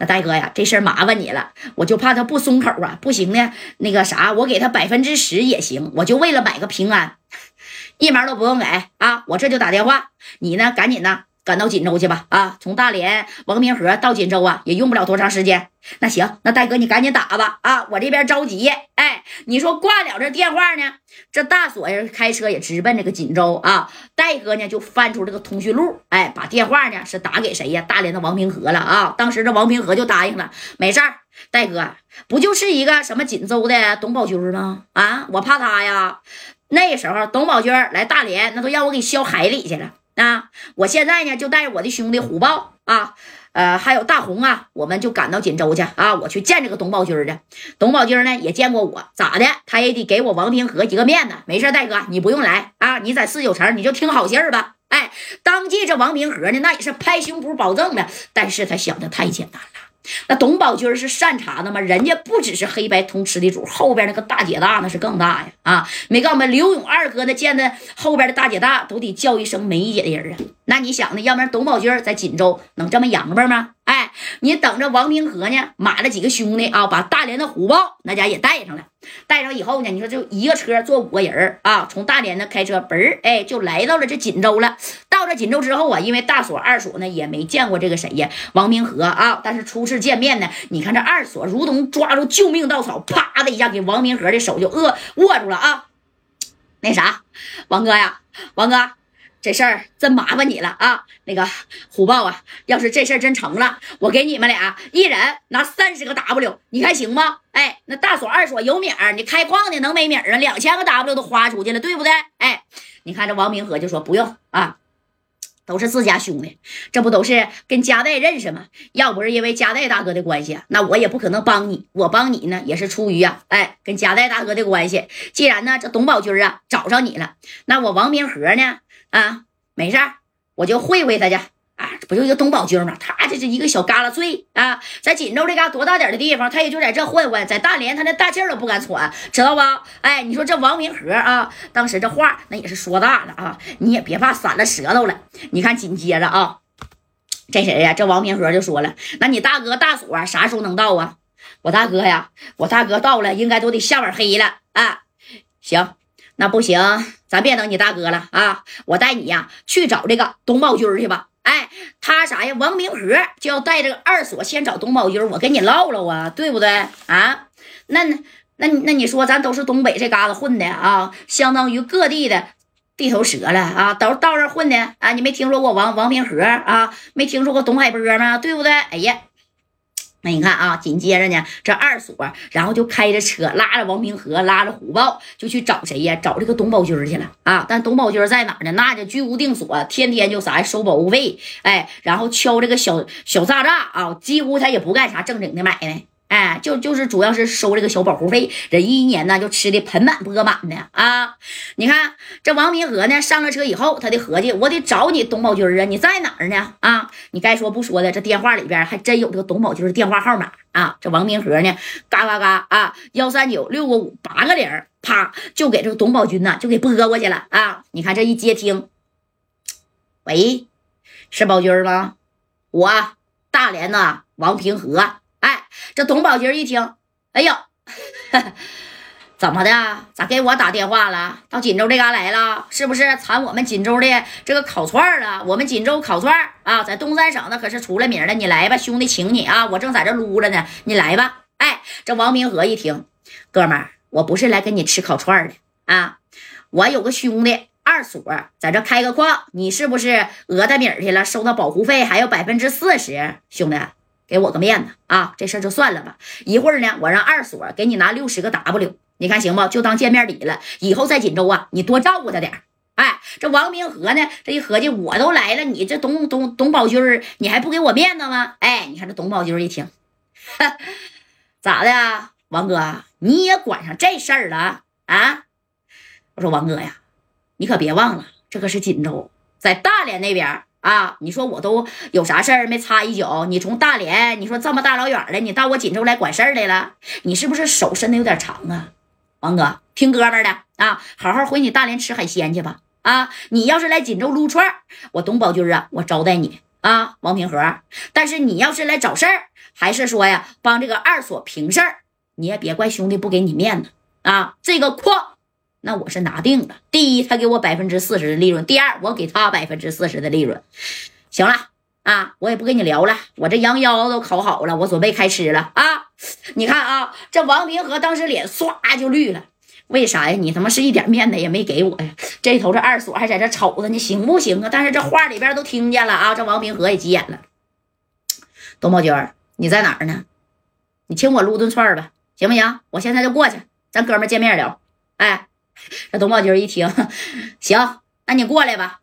那大哥呀，这事儿麻烦你了，我就怕他不松口啊，不行呢，那个啥，我给他百分之十也行，我就为了买个平安，一毛都不用给啊，我这就打电话，你呢，赶紧的。赶到锦州去吧！啊，从大连王平河到锦州啊，也用不了多长时间。那行，那戴哥你赶紧打吧！啊，我这边着急。哎，你说挂了这电话呢？这大锁呀，开车也直奔这个锦州啊。戴哥呢，就翻出这个通讯录，哎，把电话呢是打给谁呀？大连的王平和了啊。当时这王平和就答应了，没事儿。戴哥不就是一个什么锦州的董宝军吗？啊，我怕他呀。那时候董宝军来大连，那都让我给削海里去了。啊！我现在呢，就带着我的兄弟虎豹啊，呃，还有大红啊，我们就赶到锦州去啊！我去见这个董宝军去。董宝军呢也见过我，咋的？他也得给我王平和一个面子。没事，大哥，你不用来啊，你在四九城你就听好信儿吧。哎，当即这王平和呢，那也是拍胸脯保证的，但是他想的太简单了。那董宝军是善茬子吗？人家不只是黑白通吃的主，后边那个大姐大那是更大呀！啊，没告诉们刘勇二哥那见的后边的大姐大都得叫一声梅姐的人啊！那你想呢？要不然董宝军在锦州能这么洋巴吗？哎，你等着王明和呢，买了几个兄弟啊，把大连的虎豹那家也带上了。带上以后呢，你说就一个车坐五个人啊，从大连呢开车嘣儿，哎，就来到了这锦州了。到这锦州之后啊，因为大锁二锁呢也没见过这个谁呀，王明和啊，但是初次见面呢，你看这二锁如同抓住救命稻草，啪的一下给王明和的手就握握住了啊。那啥，王哥呀，王哥。这事儿真麻烦你了啊！那个虎豹啊，要是这事儿真成了，我给你们俩一人拿三十个 W，你看行吗？哎，那大锁二锁有米儿，你开矿的能没米儿啊？两千个 W 都花出去了，对不对？哎，你看这王明和就说不用啊，都是自家兄弟，这不都是跟加代认识吗？要不是因为加代大哥的关系，那我也不可能帮你。我帮你呢，也是出于啊，哎，跟加代大哥的关系。既然呢，这董宝军啊找上你了，那我王明和呢？啊，没事儿，我就会会他去啊，不就一个东宝军吗？他这是一个小旮旯碎啊，在锦州这嘎多大点的地方，他也就在这混混，在大连他那大气儿都不敢喘，知道吧？哎，你说这王明和啊，当时这话那也是说大了啊，你也别怕散了舌头了。你看紧接着啊，这谁呀？这王明和就说了，那你大哥大锁啥时候能到啊？我大哥呀，我大哥到了，应该都得下晚黑了啊。行。那不行，咱别等你大哥了啊！我带你呀去找这个东宝军去吧。哎，他啥呀？王明和就要带着二锁先找董宝军，我跟你唠唠啊，对不对啊？那那那你说，咱都是东北这嘎达混的啊，相当于各地的地头蛇了啊，都到这混的啊。你没听说过王王明和啊？没听说过董海波吗？对不对？哎呀！那你看啊，紧接着呢，这二锁，然后就开着车拉着王平和，拉着虎豹，就去找谁呀？找这个董宝军去了啊！但董宝军在哪呢？那就居无定所，天天就啥，收保护费，哎，然后敲这个小小炸炸啊，几乎他也不干啥正经的买卖。哎，就就是主要是收这个小保护费，人一年呢就吃的盆满钵满的啊！你看这王明和呢上了车以后，他的合计，我得找你董宝军啊，你在哪儿呢？啊，你该说不说的，这电话里边还真有这个董宝军的电话号码啊！这王明和呢，嘎嘎嘎啊，幺三九六个五八个零，啪就给这个董宝军呢就给拨过去了啊！你看这一接听，喂，是宝军吗？我大连的王平和。哎这董宝军一听，哎呦，怎么的？咋给我打电话了？到锦州这嘎来了？是不是馋我们锦州的这个烤串了？我们锦州烤串啊，在东三省那可是出了名的。你来吧，兄弟，请你啊！我正在这撸着呢，你来吧。哎，这王明和一听，哥们儿，我不是来跟你吃烤串的啊，我有个兄弟二锁在这开个矿，你是不是讹他米去了？收他保护费还有百分之四十，兄弟。给我个面子啊！这事就算了吧。一会儿呢，我让二所给你拿六十个 W，你看行不？就当见面礼了。以后在锦州啊，你多照顾他点哎，这王明和呢，这一合计，我都来了，你这董董董宝军你还不给我面子吗？哎，你看这董宝军一听，咋的，王哥，你也管上这事儿了啊？我说王哥呀，你可别忘了，这可是锦州，在大连那边。啊，你说我都有啥事儿没插一脚？你从大连，你说这么大老远的，你到我锦州来管事儿来了？你是不是手伸的有点长啊？王哥，听哥们的啊，好好回你大连吃海鲜去吧。啊，你要是来锦州撸串我董宝军啊，我招待你。啊，王平和。但是你要是来找事儿，还是说呀帮这个二所平事儿，你也别怪兄弟不给你面子啊。这个矿，那我是拿定了。第一，他给我百分之四十的利润；第二，我给他百分之四十的利润。行了啊，我也不跟你聊了，我这羊腰都烤好了，我准备开吃了啊。你看啊，这王平和当时脸唰就绿了。为啥呀？你他妈是一点面子也没给我呀！这头这二锁还在这瞅着呢，行不行啊？但是这话里边都听见了啊！这王平和也急眼了。董宝娟，你在哪儿呢？你请我撸顿串吧，行不行？我现在就过去，咱哥们见面聊。哎，这董宝军一听，行，那你过来吧。